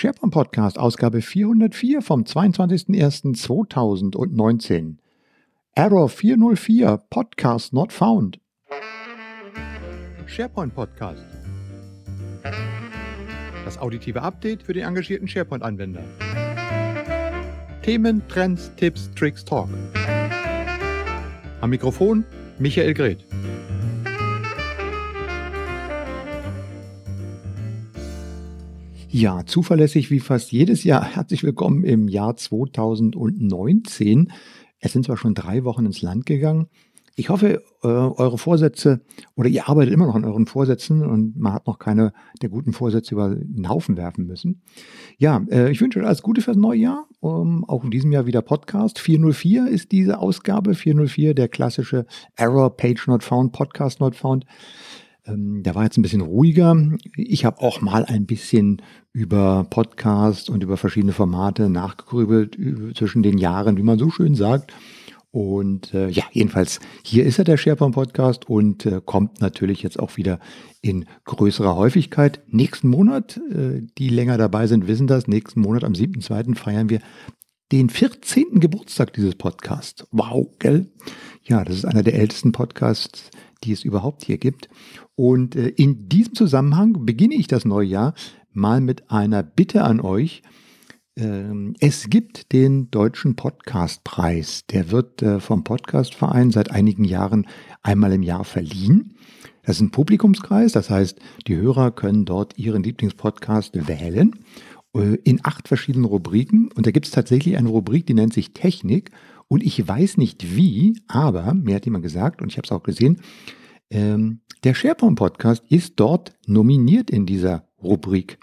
SharePoint Podcast, Ausgabe 404 vom 22.01.2019. Error 404, Podcast not found. SharePoint Podcast. Das auditive Update für den engagierten SharePoint-Anwender. Themen, Trends, Tipps, Tricks, Talk. Am Mikrofon Michael Greth. Ja, zuverlässig wie fast jedes Jahr. Herzlich willkommen im Jahr 2019. Es sind zwar schon drei Wochen ins Land gegangen. Ich hoffe, äh, eure Vorsätze oder ihr arbeitet immer noch an euren Vorsätzen und man hat noch keine der guten Vorsätze über den Haufen werfen müssen. Ja, äh, ich wünsche euch alles Gute fürs neue Jahr. Um, auch in diesem Jahr wieder Podcast. 404 ist diese Ausgabe. 404, der klassische Error Page Not Found, Podcast Not Found. Ähm, der war jetzt ein bisschen ruhiger. Ich habe auch mal ein bisschen über Podcast und über verschiedene Formate nachgegrübelt zwischen den Jahren, wie man so schön sagt. Und äh, ja, jedenfalls hier ist er der SharePoint Podcast und äh, kommt natürlich jetzt auch wieder in größerer Häufigkeit. Nächsten Monat, äh, die länger dabei sind, wissen das. Nächsten Monat am 7.2. feiern wir den 14. Geburtstag dieses Podcasts. Wow, gell? Ja, das ist einer der ältesten Podcasts, die es überhaupt hier gibt. Und äh, in diesem Zusammenhang beginne ich das neue Jahr mal mit einer Bitte an euch. Ähm, es gibt den Deutschen Podcastpreis. Der wird äh, vom Podcastverein seit einigen Jahren einmal im Jahr verliehen. Das ist ein Publikumskreis, das heißt, die Hörer können dort ihren Lieblingspodcast wählen äh, in acht verschiedenen Rubriken. Und da gibt es tatsächlich eine Rubrik, die nennt sich Technik. Und ich weiß nicht wie, aber mir hat jemand gesagt, und ich habe es auch gesehen, ähm, der SharePoint-Podcast ist dort nominiert in dieser Rubrik.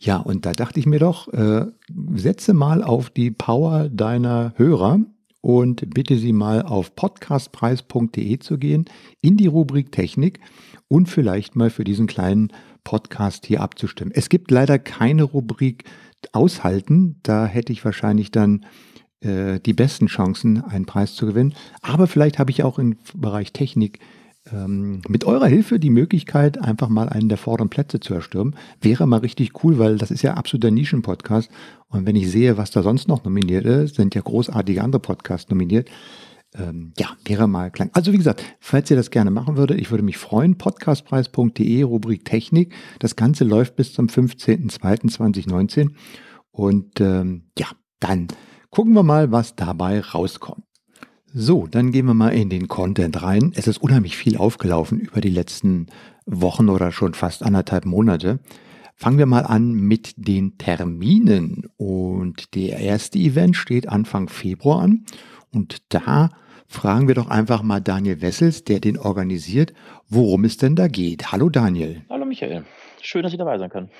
Ja, und da dachte ich mir doch, äh, setze mal auf die Power deiner Hörer und bitte sie mal auf podcastpreis.de zu gehen, in die Rubrik Technik und vielleicht mal für diesen kleinen Podcast hier abzustimmen. Es gibt leider keine Rubrik Aushalten, da hätte ich wahrscheinlich dann äh, die besten Chancen, einen Preis zu gewinnen. Aber vielleicht habe ich auch im Bereich Technik ähm, mit eurer Hilfe die Möglichkeit, einfach mal einen der vorderen Plätze zu erstürmen. Wäre mal richtig cool, weil das ist ja absoluter Nischen-Podcast. Und wenn ich sehe, was da sonst noch nominiert ist, sind ja großartige andere Podcasts nominiert. Ähm, ja, wäre mal klein. Also wie gesagt, falls ihr das gerne machen würdet, ich würde mich freuen. Podcastpreis.de, Rubrik Technik. Das Ganze läuft bis zum 15.02.2019. Und ähm, ja, dann gucken wir mal, was dabei rauskommt. So, dann gehen wir mal in den Content rein. Es ist unheimlich viel aufgelaufen über die letzten Wochen oder schon fast anderthalb Monate. Fangen wir mal an mit den Terminen. Und der erste Event steht Anfang Februar an. Und da fragen wir doch einfach mal Daniel Wessels, der den organisiert, worum es denn da geht. Hallo Daniel. Hallo Michael. Schön, dass ich dabei sein kann.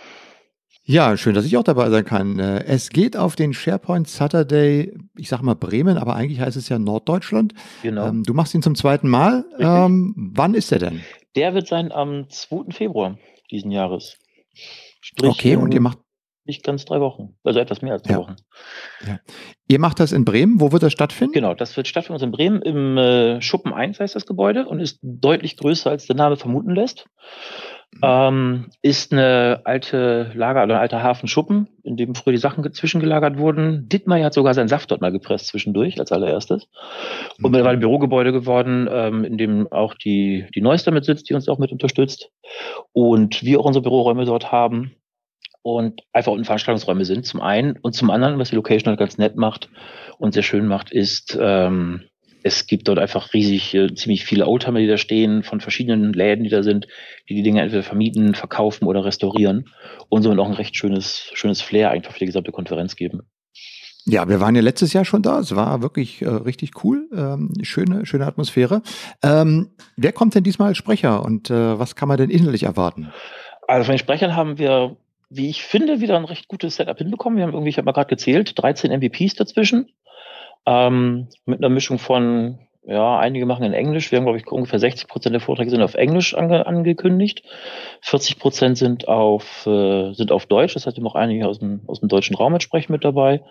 Ja, schön, dass ich auch dabei sein kann. Äh, es geht auf den SharePoint Saturday, ich sag mal Bremen, aber eigentlich heißt es ja Norddeutschland. Genau. Ähm, du machst ihn zum zweiten Mal. Ähm, wann ist der denn? Der wird sein am 2. Februar diesen Jahres. Sprich, okay, und ihr macht. Nicht ganz drei Wochen, also etwas mehr als drei ja. Wochen. Ja. Ihr macht das in Bremen. Wo wird das stattfinden? Genau, das wird stattfinden in Bremen im äh, Schuppen 1 heißt das Gebäude und ist deutlich größer, als der Name vermuten lässt. Ähm, ist eine alte Lager oder ein alter Hafenschuppen, in dem früher die Sachen zwischengelagert wurden. Dittmeier hat sogar seinen Saft dort mal gepresst zwischendurch als allererstes. Und mittlerweile ein Bürogebäude geworden, ähm, in dem auch die, die Neuster mit sitzt, die uns auch mit unterstützt. Und wir auch unsere Büroräume dort haben und einfach unten Veranstaltungsräume sind, zum einen. Und zum anderen, was die Location halt ganz nett macht und sehr schön macht, ist, ähm, es gibt dort einfach riesig, äh, ziemlich viele Oldtimer, die da stehen, von verschiedenen Läden, die da sind, die die Dinge entweder vermieten, verkaufen oder restaurieren und somit auch ein recht schönes, schönes Flair einfach für die gesamte Konferenz geben. Ja, wir waren ja letztes Jahr schon da. Es war wirklich äh, richtig cool. Ähm, schöne, schöne Atmosphäre. Ähm, wer kommt denn diesmal als Sprecher und äh, was kann man denn inhaltlich erwarten? Also von den Sprechern haben wir, wie ich finde, wieder ein recht gutes Setup hinbekommen. Wir haben irgendwie, ich habe mal gerade gezählt, 13 MVPs dazwischen. Ähm, mit einer Mischung von, ja, einige machen in Englisch. Wir haben, glaube ich, ungefähr 60 Prozent der Vorträge sind auf Englisch ange angekündigt. 40 Prozent sind auf, äh, sind auf Deutsch. Das heißt, wir haben auch einige aus dem, aus dem deutschen Raum entsprechend mit dabei.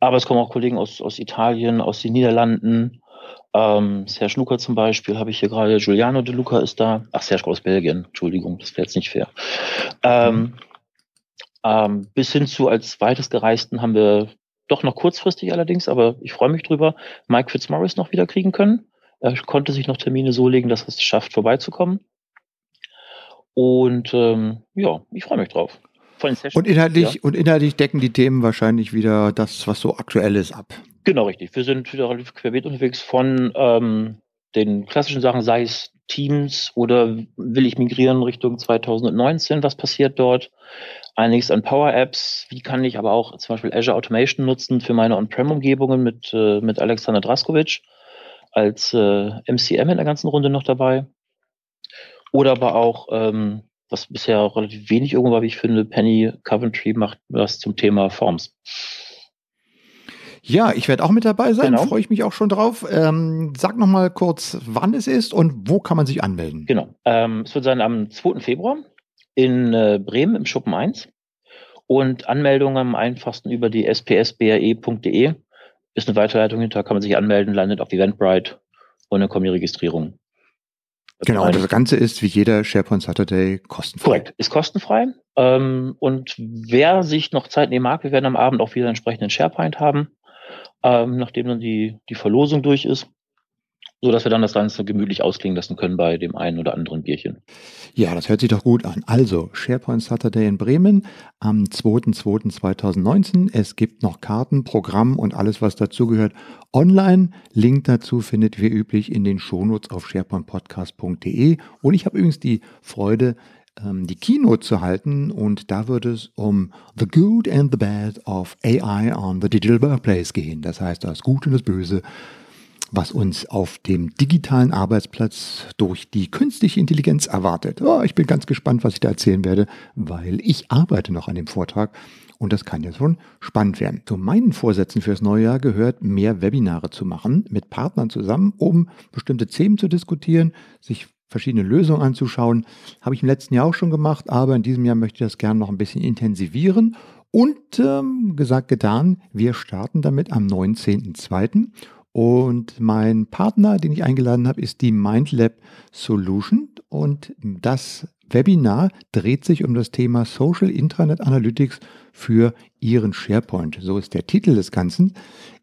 Aber es kommen auch Kollegen aus, aus Italien, aus den Niederlanden. Ähm, Serge Luca zum Beispiel habe ich hier gerade. Giuliano De Luca ist da. Ach, Serge aus Belgien. Entschuldigung, das wäre jetzt nicht fair. Ähm, Ähm, bis hin zu als weitest gereisten haben wir doch noch kurzfristig allerdings, aber ich freue mich drüber, Mike Fitzmaurice noch wieder kriegen können. Er konnte sich noch Termine so legen, dass er es schafft, vorbeizukommen. Und ähm, ja, ich freue mich drauf. und inhaltlich, ja. und inhaltlich decken die Themen wahrscheinlich wieder das, was so aktuell ist, ab. Genau, richtig. Wir sind wieder relativ querbeet unterwegs von ähm, den klassischen Sachen, sei es Teams oder will ich migrieren Richtung 2019, was passiert dort? Einiges an Power Apps, wie kann ich aber auch zum Beispiel Azure Automation nutzen für meine On-Prem-Umgebungen mit, äh, mit Alexander Draskovic als äh, MCM in der ganzen Runde noch dabei. Oder aber auch, ähm, was bisher relativ wenig irgendwo war, wie ich finde, Penny Coventry macht was zum Thema Forms. Ja, ich werde auch mit dabei sein, genau. freue ich mich auch schon drauf. Ähm, sag noch mal kurz, wann es ist und wo kann man sich anmelden? Genau, ähm, es wird sein am 2. Februar in äh, Bremen im Schuppen 1 und Anmeldungen am einfachsten über die spsbre.de ist eine Weiterleitung hinter, kann man sich anmelden, landet auf Eventbrite und dann kommen die Registrierungen. Genau, das Ganze ist wie jeder SharePoint Saturday kostenfrei. Korrekt, ist kostenfrei. Ähm, und wer sich noch Zeit nehmen mag, wir werden am Abend auch wieder entsprechenden SharePoint haben ähm, nachdem dann die, die Verlosung durch ist, so dass wir dann das Ganze gemütlich ausklingen lassen können bei dem einen oder anderen Bierchen. Ja, das hört sich doch gut an. Also, SharePoint Saturday in Bremen am 2.2.2019. Es gibt noch Karten, Programm und alles, was dazugehört, online. Link dazu findet wie üblich in den Shownotes auf sharepointpodcast.de. Und ich habe übrigens die Freude, ähm, die Keynote zu halten und da wird es um The Good and the Bad of AI on the Digital Workplace gehen. Das heißt, das Gute und das Böse, was uns auf dem digitalen Arbeitsplatz durch die künstliche Intelligenz erwartet. Oh, ich bin ganz gespannt, was ich da erzählen werde, weil ich arbeite noch an dem Vortrag und das kann ja schon spannend werden. Zu meinen Vorsätzen fürs neue Jahr gehört, mehr Webinare zu machen, mit Partnern zusammen, um bestimmte Themen zu diskutieren, sich verschiedene Lösungen anzuschauen. Habe ich im letzten Jahr auch schon gemacht, aber in diesem Jahr möchte ich das gerne noch ein bisschen intensivieren. Und ähm, gesagt, getan, wir starten damit am 19.02. Und mein Partner, den ich eingeladen habe, ist die MindLab Solution. Und das Webinar dreht sich um das Thema Social Intranet Analytics für Ihren SharePoint. So ist der Titel des Ganzen.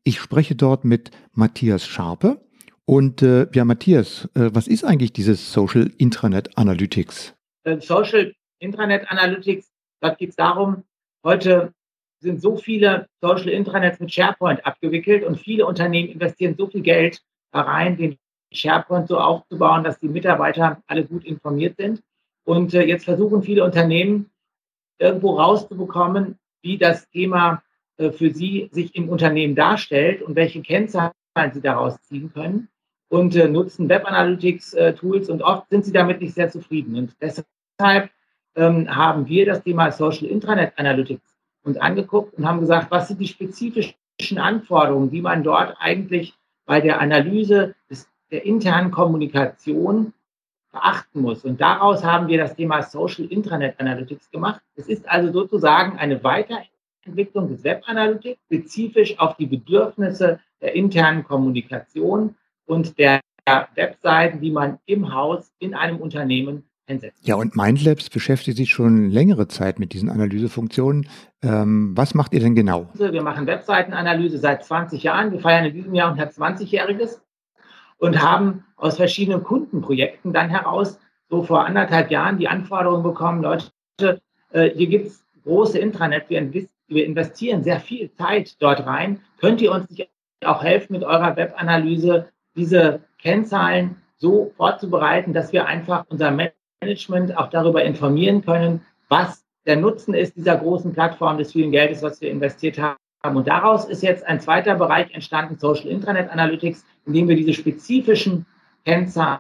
Ich spreche dort mit Matthias Scharpe. Und äh, ja, Matthias, äh, was ist eigentlich dieses Social Intranet Analytics? Äh, Social Intranet Analytics, da geht es darum, heute sind so viele Social Intranets mit SharePoint abgewickelt und viele Unternehmen investieren so viel Geld da rein, den SharePoint so aufzubauen, dass die Mitarbeiter alle gut informiert sind. Und äh, jetzt versuchen viele Unternehmen irgendwo rauszubekommen, wie das Thema äh, für sie sich im Unternehmen darstellt und welche Kennzahlen sie daraus ziehen können und äh, nutzen Web Analytics äh, Tools und oft sind sie damit nicht sehr zufrieden. Und deshalb ähm, haben wir das Thema Social Intranet Analytics uns angeguckt und haben gesagt, was sind die spezifischen Anforderungen, die man dort eigentlich bei der Analyse des, der internen Kommunikation beachten muss. Und daraus haben wir das Thema Social Intranet Analytics gemacht. Es ist also sozusagen eine Weiterentwicklung des Web Analytics, spezifisch auf die Bedürfnisse der internen Kommunikation und der Webseiten, die man im Haus in einem Unternehmen einsetzt. Ja, und Mindlabs beschäftigt sich schon längere Zeit mit diesen Analysefunktionen. Ähm, was macht ihr denn genau? Also, wir machen Webseitenanalyse seit 20 Jahren. Wir feiern in diesem Jahr unser 20-jähriges und haben aus verschiedenen Kundenprojekten dann heraus so vor anderthalb Jahren die Anforderung bekommen, Leute, äh, hier gibt es große Intranet, wir, wir investieren sehr viel Zeit dort rein. Könnt ihr uns nicht auch helfen mit eurer Webanalyse diese Kennzahlen so vorzubereiten, dass wir einfach unser Management auch darüber informieren können, was der Nutzen ist dieser großen Plattform des vielen Geldes, was wir investiert haben. Und daraus ist jetzt ein zweiter Bereich entstanden, Social Intranet Analytics, in dem wir diese spezifischen Kennzahlen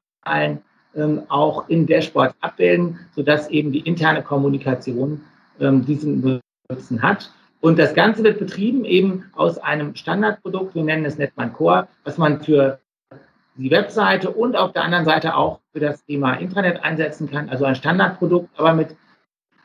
ähm, auch in Dashboards abbilden, sodass eben die interne Kommunikation ähm, diesen Nutzen hat. Und das Ganze wird betrieben eben aus einem Standardprodukt, wir nennen es Netman Core, was man für die Webseite und auf der anderen Seite auch für das Thema Intranet einsetzen kann. Also ein Standardprodukt, aber mit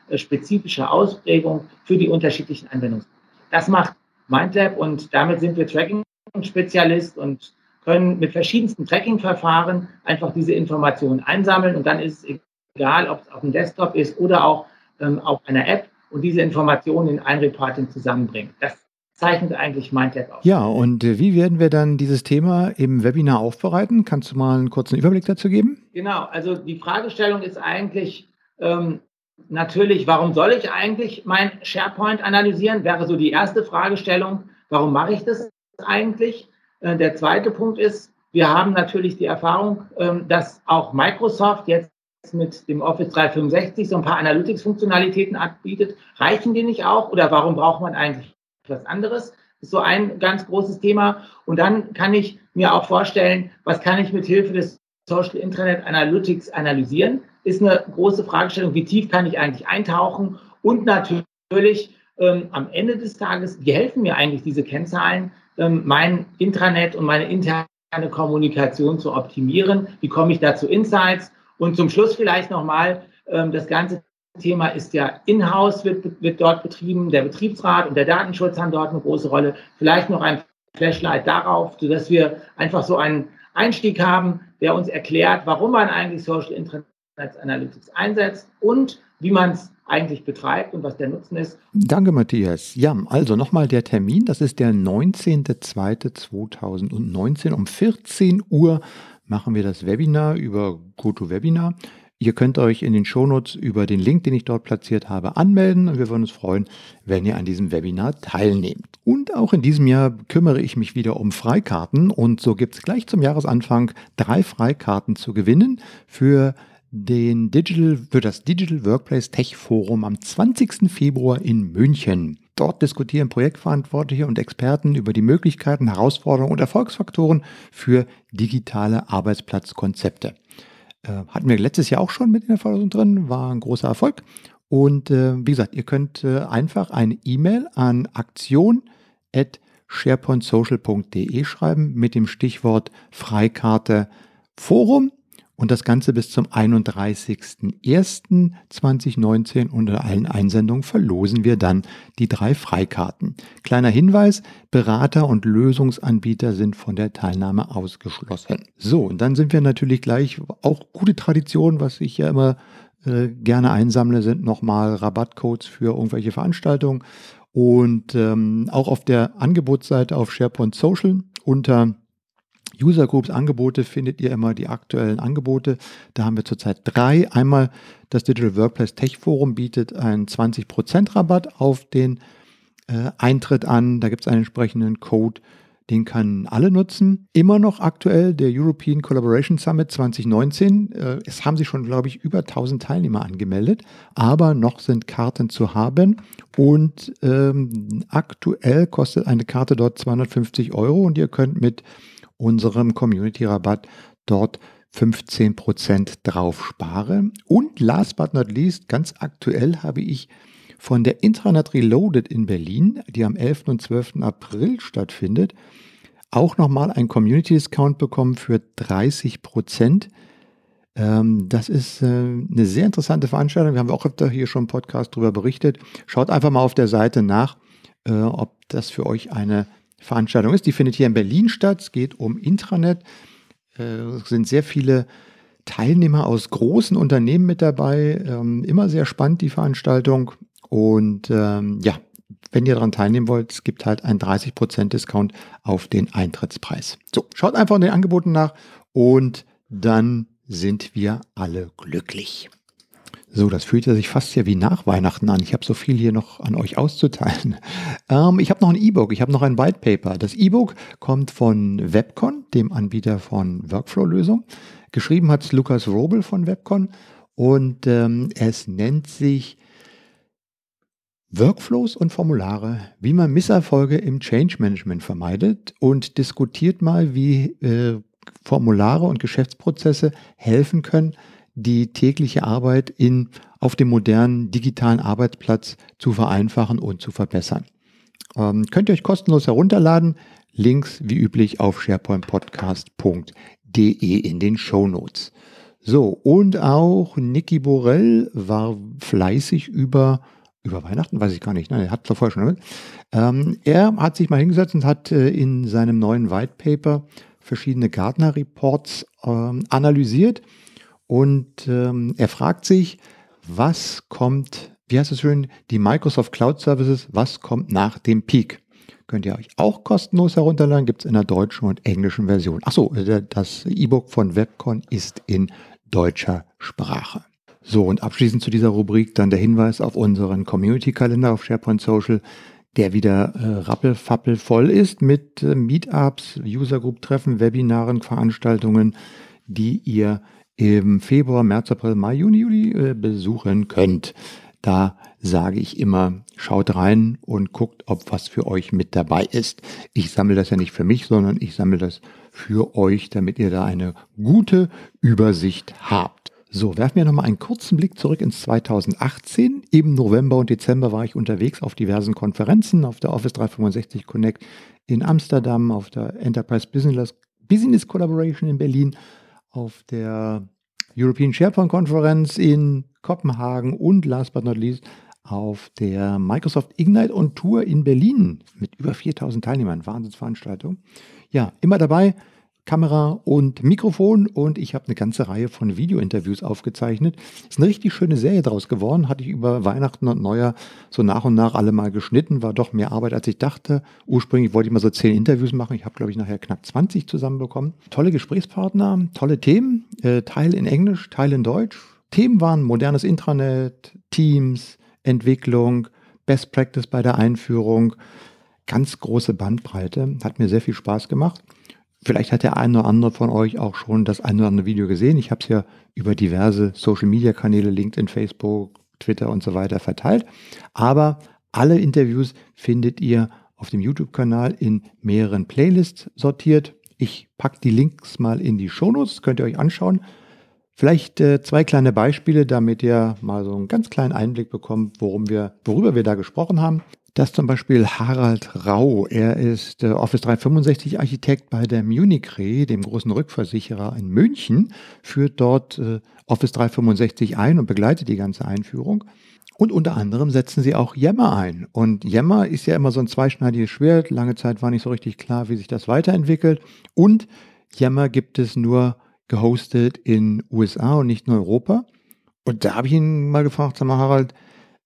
äh, spezifischer Ausprägung für die unterschiedlichen Anwendungen. Das macht MindLab und damit sind wir Tracking-Spezialist und können mit verschiedensten Tracking-Verfahren einfach diese Informationen einsammeln und dann ist es egal, ob es auf dem Desktop ist oder auch ähm, auf einer App und diese Informationen in ein Reporting zusammenbringen. Das zeichnet eigentlich Mindtech aus. Ja, und äh, wie werden wir dann dieses Thema im Webinar aufbereiten? Kannst du mal einen kurzen Überblick dazu geben? Genau, also die Fragestellung ist eigentlich ähm, natürlich, warum soll ich eigentlich mein SharePoint analysieren? Wäre so die erste Fragestellung. Warum mache ich das eigentlich? Äh, der zweite Punkt ist, wir haben natürlich die Erfahrung, ähm, dass auch Microsoft jetzt mit dem Office 365 so ein paar Analytics-Funktionalitäten anbietet. Reichen die nicht auch oder warum braucht man eigentlich was anderes? Ist so ein ganz großes Thema. Und dann kann ich mir auch vorstellen, was kann ich mit Hilfe des Social Internet Analytics analysieren? Ist eine große Fragestellung. Wie tief kann ich eigentlich eintauchen? Und natürlich ähm, am Ende des Tages, wie helfen mir eigentlich diese Kennzahlen, ähm, mein Intranet und meine interne Kommunikation zu optimieren? Wie komme ich da zu Insights? Und zum Schluss vielleicht nochmal, ähm, das ganze Thema ist ja in-house, wird, wird dort betrieben. Der Betriebsrat und der Datenschutz haben dort eine große Rolle. Vielleicht noch ein Flashlight darauf, sodass wir einfach so einen Einstieg haben, der uns erklärt, warum man eigentlich Social Internet Analytics einsetzt und wie man es eigentlich betreibt und was der Nutzen ist. Danke, Matthias. Ja, also nochmal der Termin, das ist der 19.02.2019 um 14 Uhr machen wir das Webinar über GoToWebinar. Ihr könnt euch in den Shownotes über den Link, den ich dort platziert habe, anmelden und wir würden uns freuen, wenn ihr an diesem Webinar teilnehmt. Und auch in diesem Jahr kümmere ich mich wieder um Freikarten und so gibt es gleich zum Jahresanfang drei Freikarten zu gewinnen für den Digital, für das Digital Workplace Tech Forum am 20. Februar in München. Dort diskutieren Projektverantwortliche und Experten über die Möglichkeiten, Herausforderungen und Erfolgsfaktoren für digitale Arbeitsplatzkonzepte. Äh, hatten wir letztes Jahr auch schon mit in der Förderung drin, war ein großer Erfolg. Und äh, wie gesagt, ihr könnt äh, einfach eine E-Mail an aktion.sharepointsocial.de schreiben mit dem Stichwort Freikarte Forum und das Ganze bis zum 31.01.2019. Unter allen Einsendungen verlosen wir dann die drei Freikarten. Kleiner Hinweis, Berater und Lösungsanbieter sind von der Teilnahme ausgeschlossen. So, und dann sind wir natürlich gleich, auch gute Tradition, was ich ja immer äh, gerne einsammle, sind nochmal Rabattcodes für irgendwelche Veranstaltungen. Und ähm, auch auf der Angebotsseite auf SharePoint Social unter User Groups Angebote findet ihr immer die aktuellen Angebote. Da haben wir zurzeit drei. Einmal das Digital Workplace Tech Forum bietet einen 20% Rabatt auf den äh, Eintritt an. Da gibt es einen entsprechenden Code, den können alle nutzen. Immer noch aktuell der European Collaboration Summit 2019. Äh, es haben sich schon, glaube ich, über 1000 Teilnehmer angemeldet, aber noch sind Karten zu haben. Und ähm, aktuell kostet eine Karte dort 250 Euro und ihr könnt mit unserem Community-Rabatt dort 15% drauf spare. Und last but not least, ganz aktuell habe ich von der Intranet Reloaded in Berlin, die am 11. und 12. April stattfindet, auch nochmal einen Community-Discount bekommen für 30% ähm, das ist äh, eine sehr interessante Veranstaltung. Wir haben auch öfter hier schon im Podcast darüber berichtet. Schaut einfach mal auf der Seite nach, äh, ob das für euch eine Veranstaltung ist. Die findet hier in Berlin statt. Es geht um Intranet. Äh, es sind sehr viele Teilnehmer aus großen Unternehmen mit dabei. Ähm, immer sehr spannend, die Veranstaltung. Und ähm, ja, wenn ihr daran teilnehmen wollt, es gibt halt einen 30% Discount auf den Eintrittspreis. So, schaut einfach in den Angeboten nach und dann sind wir alle glücklich. So, das fühlt sich fast ja wie nach Weihnachten an. Ich habe so viel hier noch an euch auszuteilen. Ähm, ich habe noch ein E-Book, ich habe noch ein White Paper. Das E-Book kommt von Webcon, dem Anbieter von Workflow-Lösungen. Geschrieben hat es Lukas Robel von Webcon und ähm, es nennt sich Workflows und Formulare, wie man Misserfolge im Change Management vermeidet und diskutiert mal, wie äh, Formulare und Geschäftsprozesse helfen können, die tägliche Arbeit in, auf dem modernen digitalen Arbeitsplatz zu vereinfachen und zu verbessern. Ähm, könnt ihr euch kostenlos herunterladen. Links wie üblich auf sharepointpodcast.de in den Show Notes. So, und auch Niki Borell war fleißig über, über Weihnachten, weiß ich gar nicht, nein, er hat vorher schon. Ähm, er hat sich mal hingesetzt und hat äh, in seinem neuen White Paper verschiedene Gartner Reports ähm, analysiert und ähm, er fragt sich, was kommt wie heißt es schön, die Microsoft Cloud Services, was kommt nach dem Peak? Könnt ihr euch auch kostenlos herunterladen, gibt es in der deutschen und englischen Version. Achso, das E-Book von Webcon ist in deutscher Sprache. So, und abschließend zu dieser Rubrik dann der Hinweis auf unseren Community-Kalender auf SharePoint Social, der wieder äh, rappelfappel voll ist mit äh, Meetups, User-Group-Treffen, Webinaren, Veranstaltungen, die ihr im Februar, März, April, Mai, Juni, Juli äh, besuchen könnt. Da sage ich immer, schaut rein und guckt, ob was für euch mit dabei ist. Ich sammle das ja nicht für mich, sondern ich sammle das für euch, damit ihr da eine gute Übersicht habt. So, werfen wir nochmal einen kurzen Blick zurück ins 2018. Im November und Dezember war ich unterwegs auf diversen Konferenzen, auf der Office 365 Connect in Amsterdam, auf der Enterprise Business, Business Collaboration in Berlin, auf der European SharePoint Konferenz in Kopenhagen und last but not least auf der Microsoft Ignite on Tour in Berlin mit über 4000 Teilnehmern. Wahnsinnsveranstaltung. Ja, immer dabei Kamera und Mikrofon und ich habe eine ganze Reihe von Videointerviews aufgezeichnet. Ist eine richtig schöne Serie draus geworden. Hatte ich über Weihnachten und Neujahr so nach und nach alle mal geschnitten. War doch mehr Arbeit, als ich dachte. Ursprünglich wollte ich mal so zehn Interviews machen. Ich habe, glaube ich, nachher knapp 20 zusammenbekommen. Tolle Gesprächspartner, tolle Themen. Äh, Teil in Englisch, Teil in Deutsch. Themen waren modernes Intranet, Teams, Entwicklung, Best Practice bei der Einführung. Ganz große Bandbreite. Hat mir sehr viel Spaß gemacht. Vielleicht hat der eine oder andere von euch auch schon das eine oder andere Video gesehen. Ich habe es ja über diverse Social-Media-Kanäle, LinkedIn, Facebook, Twitter und so weiter verteilt. Aber alle Interviews findet ihr auf dem YouTube-Kanal in mehreren Playlists sortiert. Ich packe die Links mal in die Shownotes, könnt ihr euch anschauen. Vielleicht äh, zwei kleine Beispiele, damit ihr mal so einen ganz kleinen Einblick bekommt, worum wir, worüber wir da gesprochen haben. Das zum Beispiel Harald Rau. Er ist äh, Office 365 Architekt bei der Municre, dem großen Rückversicherer in München, führt dort äh, Office 365 ein und begleitet die ganze Einführung. Und unter anderem setzen sie auch Yammer ein. Und Yammer ist ja immer so ein zweischneidiges Schwert. Lange Zeit war nicht so richtig klar, wie sich das weiterentwickelt. Und Yammer gibt es nur gehostet in USA und nicht in Europa. Und da habe ich ihn mal gefragt, sag mal, Harald,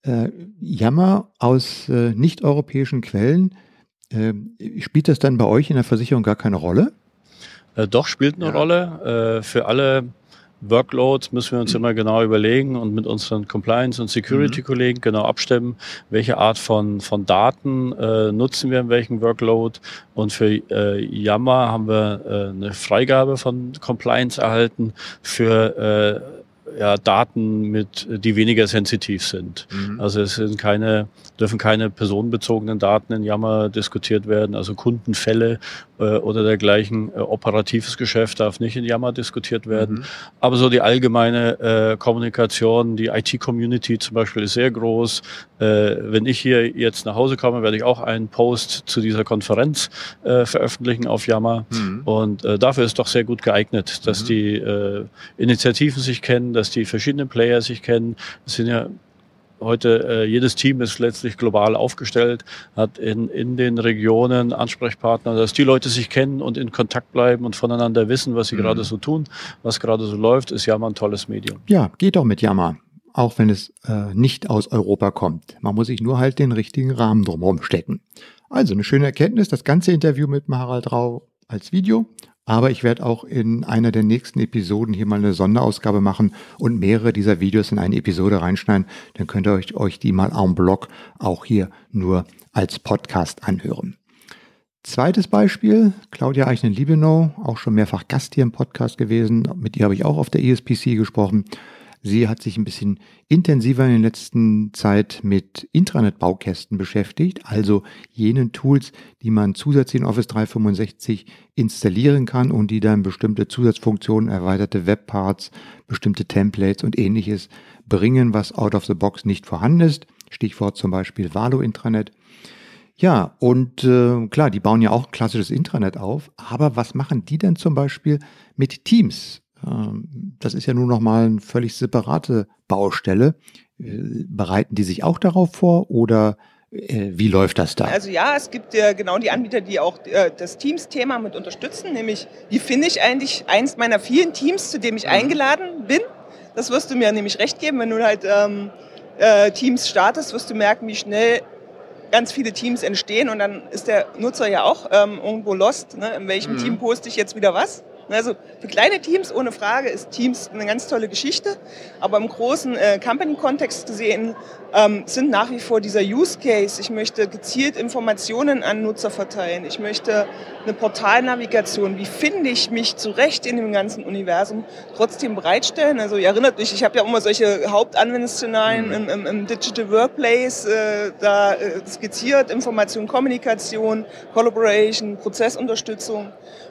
äh, Jammer aus äh, nicht-europäischen Quellen, äh, spielt das dann bei euch in der Versicherung gar keine Rolle? Äh, doch, spielt eine ja. Rolle. Äh, für alle Workloads müssen wir uns immer genau überlegen und mit unseren Compliance- und Security-Kollegen mhm. genau abstimmen, welche Art von, von Daten äh, nutzen wir in welchem Workload. Und für äh, Yammer haben wir äh, eine Freigabe von Compliance erhalten für äh, ja, Daten mit, die weniger sensitiv sind. Mhm. Also es sind keine, dürfen keine personenbezogenen Daten in Yammer diskutiert werden, also Kundenfälle oder dergleichen. Äh, operatives Geschäft darf nicht in Yammer diskutiert werden. Mhm. Aber so die allgemeine äh, Kommunikation, die IT-Community zum Beispiel ist sehr groß. Äh, wenn ich hier jetzt nach Hause komme, werde ich auch einen Post zu dieser Konferenz äh, veröffentlichen auf Yammer. Mhm. Und äh, dafür ist doch sehr gut geeignet, dass mhm. die äh, Initiativen sich kennen, dass die verschiedenen Player sich kennen. Es sind ja heute äh, jedes Team ist letztlich global aufgestellt, hat in, in den Regionen Ansprechpartner, dass die Leute sich kennen und in Kontakt bleiben und voneinander wissen, was sie mhm. gerade so tun, was gerade so läuft, ist Yammer ein tolles Medium. Ja, geht auch mit Yammer, auch wenn es äh, nicht aus Europa kommt. Man muss sich nur halt den richtigen Rahmen drumherum stecken. Also eine schöne Erkenntnis, das ganze Interview mit Harald Rau als Video aber ich werde auch in einer der nächsten Episoden hier mal eine Sonderausgabe machen und mehrere dieser Videos in eine Episode reinschneiden. Dann könnt ihr euch, euch die mal en bloc auch hier nur als Podcast anhören. Zweites Beispiel, Claudia Eichnen-Liebenow, auch schon mehrfach Gast hier im Podcast gewesen. Mit ihr habe ich auch auf der ESPC gesprochen. Sie hat sich ein bisschen intensiver in der letzten Zeit mit Intranet-Baukästen beschäftigt, also jenen Tools, die man zusätzlich in Office 365 installieren kann und die dann bestimmte Zusatzfunktionen, erweiterte Webparts, bestimmte Templates und ähnliches bringen, was out of the box nicht vorhanden ist. Stichwort zum Beispiel Valo Intranet. Ja, und äh, klar, die bauen ja auch klassisches Intranet auf, aber was machen die denn zum Beispiel mit Teams? Ähm, das ist ja nun nochmal eine völlig separate Baustelle. Äh, bereiten die sich auch darauf vor oder äh, wie läuft das da? Also ja, es gibt ja genau die Anbieter, die auch äh, das Teams-Thema mit unterstützen, nämlich die finde ich eigentlich eins meiner vielen Teams, zu dem ich mhm. eingeladen bin. Das wirst du mir nämlich recht geben, wenn du halt ähm, äh, Teams startest, wirst du merken, wie schnell ganz viele Teams entstehen und dann ist der Nutzer ja auch ähm, irgendwo lost. Ne? In welchem mhm. Team poste ich jetzt wieder was? Also für kleine Teams ohne Frage ist Teams eine ganz tolle Geschichte, aber im großen äh, Company-Kontext gesehen ähm, sind nach wie vor dieser Use Case. Ich möchte gezielt Informationen an Nutzer verteilen. Ich möchte eine Portalnavigation. Wie finde ich mich zurecht in dem ganzen Universum trotzdem bereitstellen? Also ihr erinnert mich, ich habe ja immer solche Hauptanwendungsszenarien mhm. im, im, im, Digital Workplace äh, da äh, skizziert. Information, Kommunikation, Collaboration, Prozessunterstützung.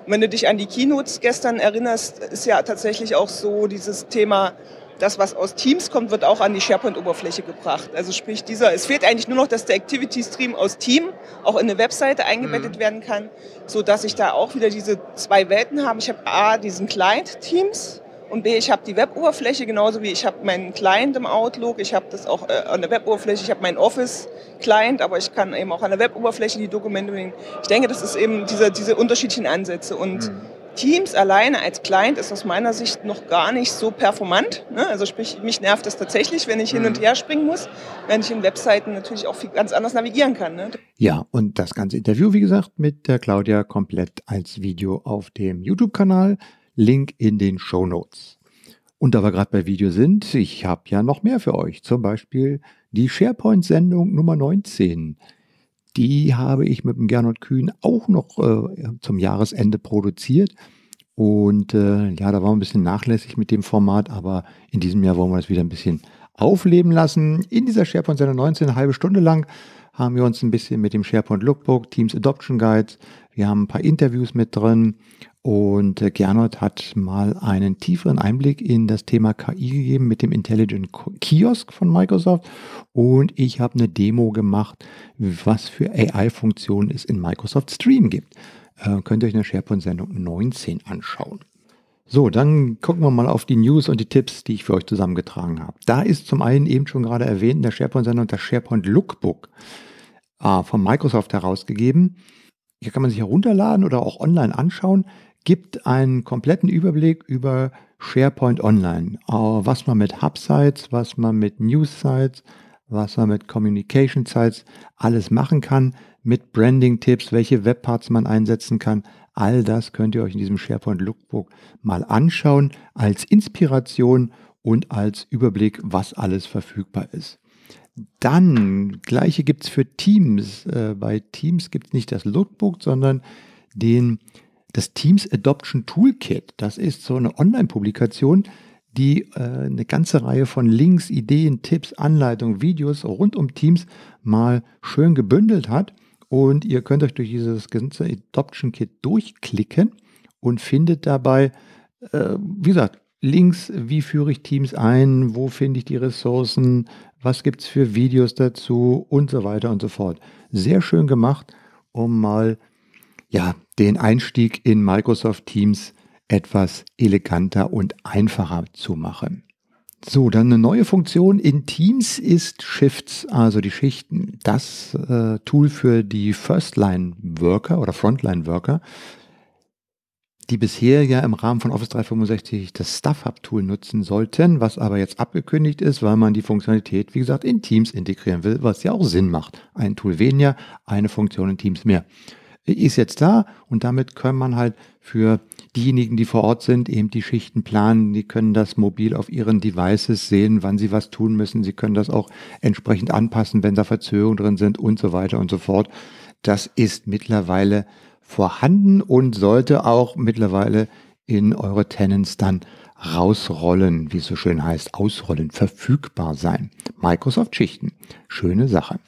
Und wenn du dich an die Keynotes gestern erinnerst, ist ja tatsächlich auch so dieses Thema, das, was aus Teams kommt, wird auch an die SharePoint-Oberfläche gebracht. Also sprich, dieser, es fehlt eigentlich nur noch, dass der Activity-Stream aus Team auch in eine Webseite eingebettet mhm. werden kann, so dass ich da auch wieder diese zwei Welten habe. Ich habe A, diesen Client Teams und B, ich habe die Web-Oberfläche genauso wie ich habe meinen Client im Outlook, ich habe das auch äh, an der Web-Oberfläche, ich habe meinen Office-Client, aber ich kann eben auch an der Web-Oberfläche die Dokumente nehmen. Ich denke, das ist eben diese, diese unterschiedlichen Ansätze und mhm. Teams alleine als Client ist aus meiner Sicht noch gar nicht so performant. Ne? Also sprich, mich nervt das tatsächlich, wenn ich hin und mhm. her springen muss, wenn ich in Webseiten natürlich auch viel, ganz anders navigieren kann. Ne? Ja, und das ganze Interview, wie gesagt, mit der Claudia komplett als Video auf dem YouTube-Kanal. Link in den Show Notes. Und da wir gerade bei Video sind, ich habe ja noch mehr für euch. Zum Beispiel die SharePoint-Sendung Nummer 19. Die habe ich mit dem Gernot Kühn auch noch äh, zum Jahresende produziert. Und äh, ja, da waren wir ein bisschen nachlässig mit dem Format, aber in diesem Jahr wollen wir das wieder ein bisschen aufleben lassen. In dieser SharePoint-Sendung 19, eine halbe Stunde lang, haben wir uns ein bisschen mit dem SharePoint Lookbook, Teams Adoption Guides, wir haben ein paar Interviews mit drin und äh, Gernot hat mal einen tieferen Einblick in das Thema KI gegeben mit dem Intelligent Kiosk von Microsoft. Und ich habe eine Demo gemacht, was für AI-Funktionen es in Microsoft Stream gibt. Äh, könnt ihr euch in der SharePoint-Sendung 19 anschauen. So, dann gucken wir mal auf die News und die Tipps, die ich für euch zusammengetragen habe. Da ist zum einen eben schon gerade erwähnt in der SharePoint-Sendung das SharePoint Lookbook äh, von Microsoft herausgegeben. Hier kann man sich herunterladen oder auch online anschauen gibt einen kompletten Überblick über SharePoint Online. Was man mit Hub-Sites, was man mit News-Sites, was man mit Communication-Sites alles machen kann, mit Branding-Tipps, welche Webparts man einsetzen kann. All das könnt ihr euch in diesem SharePoint Lookbook mal anschauen als Inspiration und als Überblick, was alles verfügbar ist. Dann, gleiche gibt es für Teams. Äh, bei Teams gibt es nicht das Lookbook, sondern den das Teams Adoption Toolkit, das ist so eine Online-Publikation, die äh, eine ganze Reihe von Links, Ideen, Tipps, Anleitungen, Videos rund um Teams mal schön gebündelt hat. Und ihr könnt euch durch dieses ganze Adoption Kit durchklicken und findet dabei, äh, wie gesagt, Links, wie führe ich Teams ein, wo finde ich die Ressourcen, was gibt es für Videos dazu und so weiter und so fort. Sehr schön gemacht, um mal ja, den Einstieg in Microsoft Teams etwas eleganter und einfacher zu machen. So, dann eine neue Funktion in Teams ist Shifts, also die Schichten. Das äh, Tool für die First-Line-Worker oder Frontline-Worker, die bisher ja im Rahmen von Office 365 das Stuff Hub Tool nutzen sollten, was aber jetzt abgekündigt ist, weil man die Funktionalität, wie gesagt, in Teams integrieren will, was ja auch Sinn macht. Ein Tool weniger, eine Funktion in Teams mehr ist jetzt da und damit kann man halt für diejenigen, die vor Ort sind, eben die Schichten planen. Die können das mobil auf ihren Devices sehen, wann sie was tun müssen. Sie können das auch entsprechend anpassen, wenn da Verzögerungen drin sind und so weiter und so fort. Das ist mittlerweile vorhanden und sollte auch mittlerweile in eure Tenants dann rausrollen, wie es so schön heißt, ausrollen, verfügbar sein. Microsoft Schichten. Schöne Sache.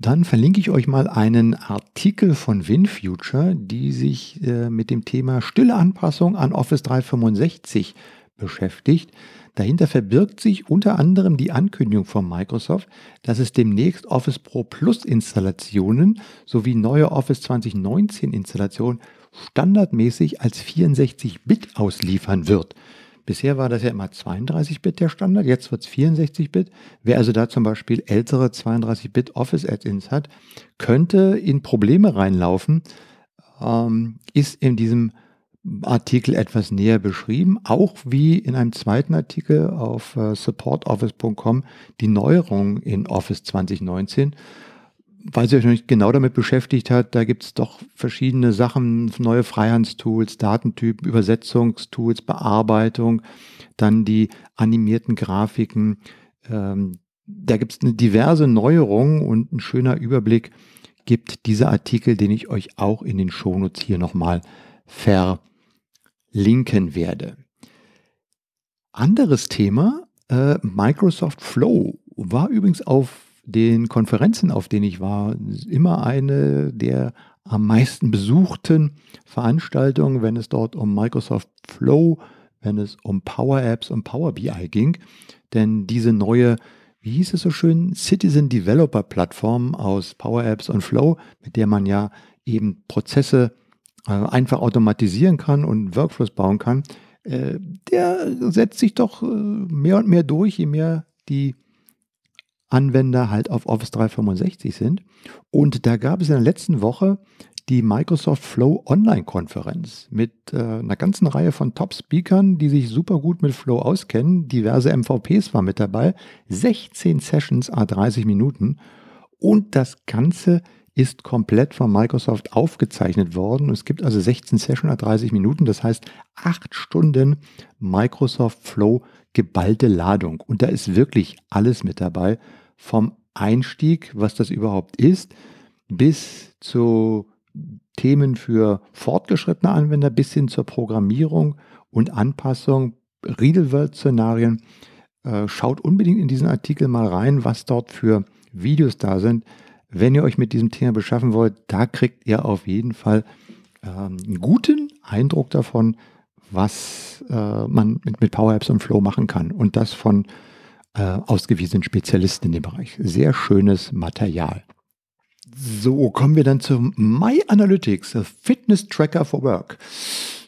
Dann verlinke ich euch mal einen Artikel von WinFuture, die sich äh, mit dem Thema stille Anpassung an Office 365 beschäftigt. Dahinter verbirgt sich unter anderem die Ankündigung von Microsoft, dass es demnächst Office Pro Plus Installationen sowie neue Office 2019 Installationen standardmäßig als 64-Bit ausliefern wird. Bisher war das ja immer 32-Bit der Standard, jetzt wird es 64-Bit. Wer also da zum Beispiel ältere 32-Bit Office-Add-ins hat, könnte in Probleme reinlaufen, ähm, ist in diesem Artikel etwas näher beschrieben, auch wie in einem zweiten Artikel auf äh, supportoffice.com die Neuerungen in Office 2019 weil sie euch nicht genau damit beschäftigt hat, da gibt es doch verschiedene Sachen, neue Freihandstools, Datentypen, Übersetzungstools, Bearbeitung, dann die animierten Grafiken. Ähm, da gibt es eine diverse Neuerungen und ein schöner Überblick gibt dieser Artikel, den ich euch auch in den Shownotes hier nochmal verlinken werde. Anderes Thema, äh, Microsoft Flow war übrigens auf den Konferenzen, auf denen ich war, immer eine der am meisten besuchten Veranstaltungen, wenn es dort um Microsoft Flow, wenn es um Power Apps und Power BI ging. Denn diese neue, wie hieß es so schön, Citizen Developer Plattform aus Power Apps und Flow, mit der man ja eben Prozesse äh, einfach automatisieren kann und Workflows bauen kann, äh, der setzt sich doch äh, mehr und mehr durch, je mehr die Anwender halt auf Office 365 sind. Und da gab es in der letzten Woche die Microsoft Flow Online-Konferenz mit äh, einer ganzen Reihe von Top-Speakern, die sich super gut mit Flow auskennen. Diverse MVPs waren mit dabei. 16 Sessions, a 30 Minuten. Und das Ganze ist komplett von Microsoft aufgezeichnet worden. Es gibt also 16 Sessions, a 30 Minuten. Das heißt, acht Stunden Microsoft Flow geballte Ladung. Und da ist wirklich alles mit dabei vom Einstieg, was das überhaupt ist, bis zu Themen für fortgeschrittene Anwender, bis hin zur Programmierung und Anpassung, Real-World-Szenarien. Äh, schaut unbedingt in diesen Artikel mal rein, was dort für Videos da sind. Wenn ihr euch mit diesem Thema beschaffen wollt, da kriegt ihr auf jeden Fall ähm, einen guten Eindruck davon, was äh, man mit, mit Power Apps und Flow machen kann. Und das von äh, ausgewiesenen Spezialisten in dem Bereich. Sehr schönes Material. So, kommen wir dann zum My Analytics, Fitness Tracker for Work.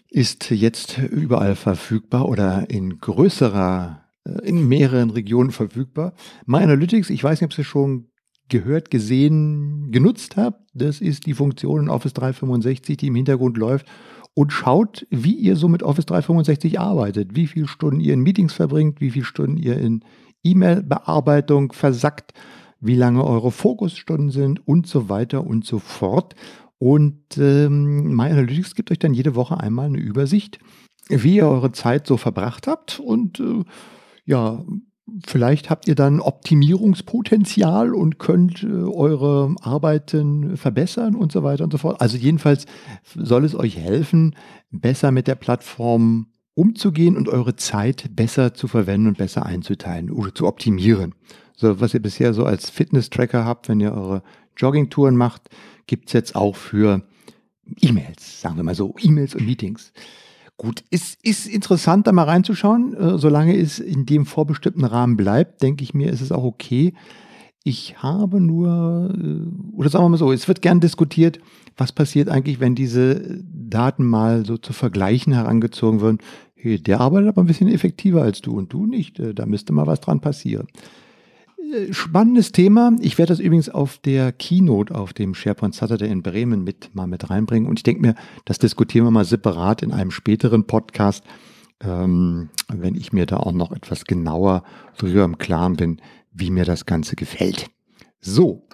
Ist jetzt überall verfügbar oder in größerer, äh, in mehreren Regionen verfügbar. My Analytics, ich weiß nicht, ob es schon gehört, gesehen, genutzt habt. Das ist die Funktion in Office 365, die im Hintergrund läuft und schaut, wie ihr so mit Office 365 arbeitet, wie viele Stunden ihr in Meetings verbringt, wie viele Stunden ihr in E-Mail-Bearbeitung versackt, wie lange eure Fokusstunden sind und so weiter und so fort. Und ähm, MyAnalytics gibt euch dann jede Woche einmal eine Übersicht, wie ihr eure Zeit so verbracht habt. Und äh, ja, vielleicht habt ihr dann Optimierungspotenzial und könnt äh, eure Arbeiten verbessern und so weiter und so fort. Also jedenfalls soll es euch helfen, besser mit der Plattform umzugehen und eure Zeit besser zu verwenden und besser einzuteilen oder zu optimieren. So, was ihr bisher so als Fitness-Tracker habt, wenn ihr eure Joggingtouren macht, gibt es jetzt auch für E-Mails, sagen wir mal so, E-Mails und Meetings. Gut, ist, ist interessant, da mal reinzuschauen. Äh, solange es in dem vorbestimmten Rahmen bleibt, denke ich mir, ist es auch okay. Ich habe nur, äh, oder sagen wir mal so, es wird gern diskutiert, was passiert eigentlich, wenn diese Daten mal so zu vergleichen herangezogen werden. Hey, der arbeitet aber ein bisschen effektiver als du und du nicht. Äh, da müsste mal was dran passieren. Spannendes Thema. Ich werde das übrigens auf der Keynote auf dem SharePoint Saturday in Bremen mit mal mit reinbringen. Und ich denke mir, das diskutieren wir mal separat in einem späteren Podcast, ähm, wenn ich mir da auch noch etwas genauer darüber im Klaren bin, wie mir das Ganze gefällt. So,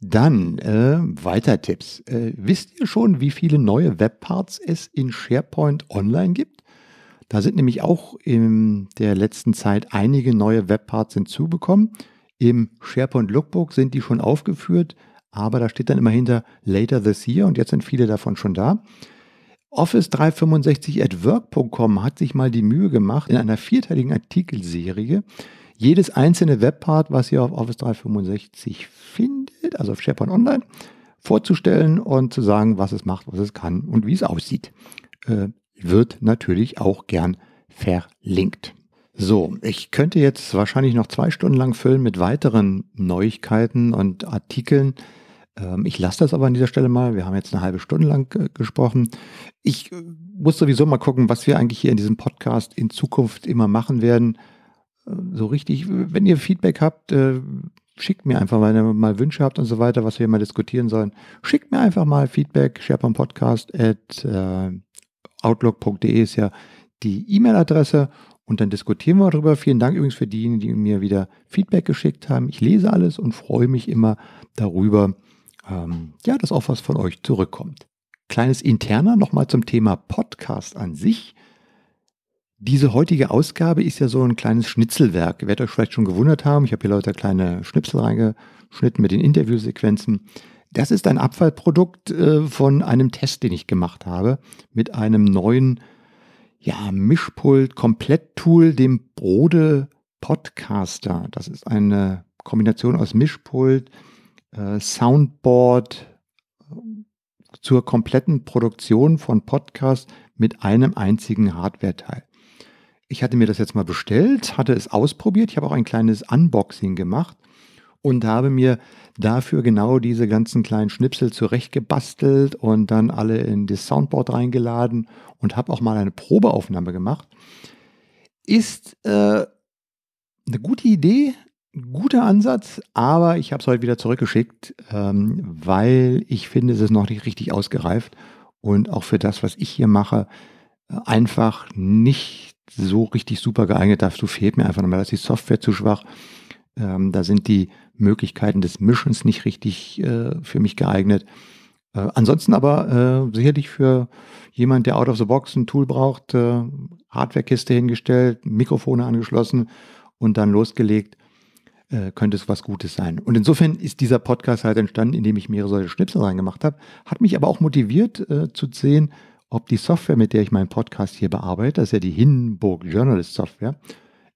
dann äh, weiter Tipps. Äh, wisst ihr schon, wie viele neue Webparts es in SharePoint Online gibt? Da sind nämlich auch in der letzten Zeit einige neue Webparts hinzubekommen. Im SharePoint Lookbook sind die schon aufgeführt, aber da steht dann immer hinter Later this year und jetzt sind viele davon schon da. Office 365 at work.com hat sich mal die Mühe gemacht, in einer vierteiligen Artikelserie jedes einzelne Webpart, was ihr auf Office 365 findet, also auf SharePoint Online, vorzustellen und zu sagen, was es macht, was es kann und wie es aussieht. Äh, wird natürlich auch gern verlinkt. So, ich könnte jetzt wahrscheinlich noch zwei Stunden lang füllen mit weiteren Neuigkeiten und Artikeln. Ähm, ich lasse das aber an dieser Stelle mal. Wir haben jetzt eine halbe Stunde lang äh, gesprochen. Ich äh, muss sowieso mal gucken, was wir eigentlich hier in diesem Podcast in Zukunft immer machen werden. Äh, so richtig, wenn ihr Feedback habt, schickt mir einfach, wenn ihr mal Wünsche habt und so weiter, was wir mal diskutieren sollen. Schickt mir einfach mal Feedback, SharePoint Podcast at outlook.de ist ja die E-Mail-Adresse und dann diskutieren wir darüber. Vielen Dank übrigens für diejenigen, die mir wieder Feedback geschickt haben. Ich lese alles und freue mich immer darüber, ähm, ja, dass auch was von euch zurückkommt. Kleines interner nochmal zum Thema Podcast an sich. Diese heutige Ausgabe ist ja so ein kleines Schnitzelwerk. Ihr werdet euch vielleicht schon gewundert haben. Ich habe hier Leute kleine Schnipsel reingeschnitten mit den Interviewsequenzen. Das ist ein Abfallprodukt äh, von einem Test, den ich gemacht habe, mit einem neuen ja, Mischpult, Kompletttool, dem Brode Podcaster. Das ist eine Kombination aus Mischpult, äh, Soundboard äh, zur kompletten Produktion von Podcasts mit einem einzigen Hardware-Teil. Ich hatte mir das jetzt mal bestellt, hatte es ausprobiert. Ich habe auch ein kleines Unboxing gemacht und habe mir dafür genau diese ganzen kleinen Schnipsel zurechtgebastelt und dann alle in das Soundboard reingeladen und habe auch mal eine Probeaufnahme gemacht. Ist äh, eine gute Idee, guter Ansatz, aber ich habe es heute wieder zurückgeschickt, ähm, weil ich finde, es ist noch nicht richtig ausgereift und auch für das, was ich hier mache, einfach nicht so richtig super geeignet. Dazu fehlt mir einfach nochmal, dass die Software zu schwach. Ähm, da sind die Möglichkeiten des Mischens nicht richtig äh, für mich geeignet. Äh, ansonsten aber äh, sicherlich für jemand, der out of the box ein Tool braucht, äh, Hardwarekiste hingestellt, Mikrofone angeschlossen und dann losgelegt, äh, könnte es was Gutes sein. Und insofern ist dieser Podcast halt entstanden, indem ich mehrere solche Schnipsel reingemacht habe, hat mich aber auch motiviert äh, zu sehen, ob die Software, mit der ich meinen Podcast hier bearbeite, das ist ja die Hindenburg Journalist Software,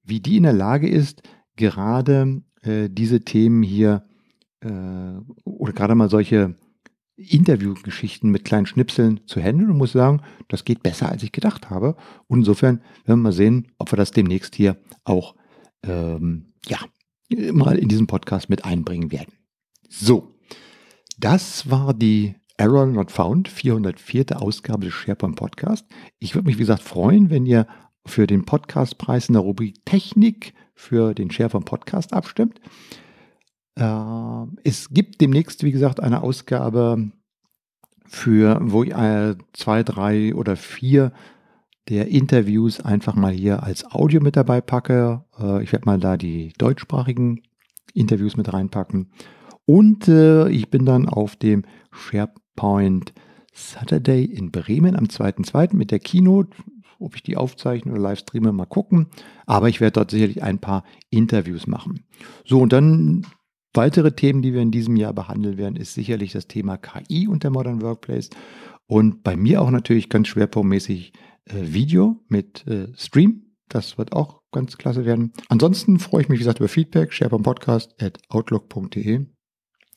wie die in der Lage ist, gerade äh, diese Themen hier äh, oder gerade mal solche Interviewgeschichten mit kleinen Schnipseln zu handeln und muss sagen, das geht besser, als ich gedacht habe. Und insofern werden wir mal sehen, ob wir das demnächst hier auch ähm, ja, mal in diesem Podcast mit einbringen werden. So, das war die Error Not Found, 404. Ausgabe des SharePoint Podcast. Ich würde mich, wie gesagt, freuen, wenn ihr für den Podcastpreis in der Rubrik Technik für den SharePoint Podcast abstimmt. Äh, es gibt demnächst, wie gesagt, eine Ausgabe für, wo ich äh, zwei, drei oder vier der Interviews einfach mal hier als Audio mit dabei packe. Äh, ich werde mal da die deutschsprachigen Interviews mit reinpacken. Und ich bin dann auf dem SharePoint Saturday in Bremen am 2.2. mit der Keynote. Ob ich die aufzeichne oder live streame, mal gucken. Aber ich werde dort sicherlich ein paar Interviews machen. So, und dann weitere Themen, die wir in diesem Jahr behandeln werden, ist sicherlich das Thema KI und der Modern Workplace. Und bei mir auch natürlich ganz schwerpunktmäßig äh, Video mit äh, Stream. Das wird auch ganz klasse werden. Ansonsten freue ich mich, wie gesagt, über Feedback. SharePoint Podcast at outlook.de.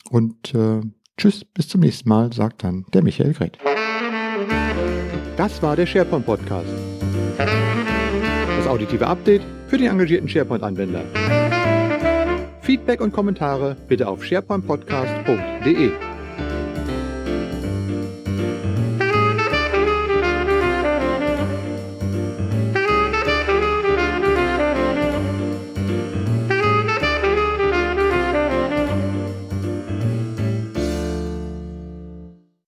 Und äh, tschüss, bis zum nächsten Mal, sagt dann der Michael Gret. Das war der SharePoint Podcast. Das auditive Update für den engagierten SharePoint-Anwender. Feedback und Kommentare bitte auf sharepointpodcast.de.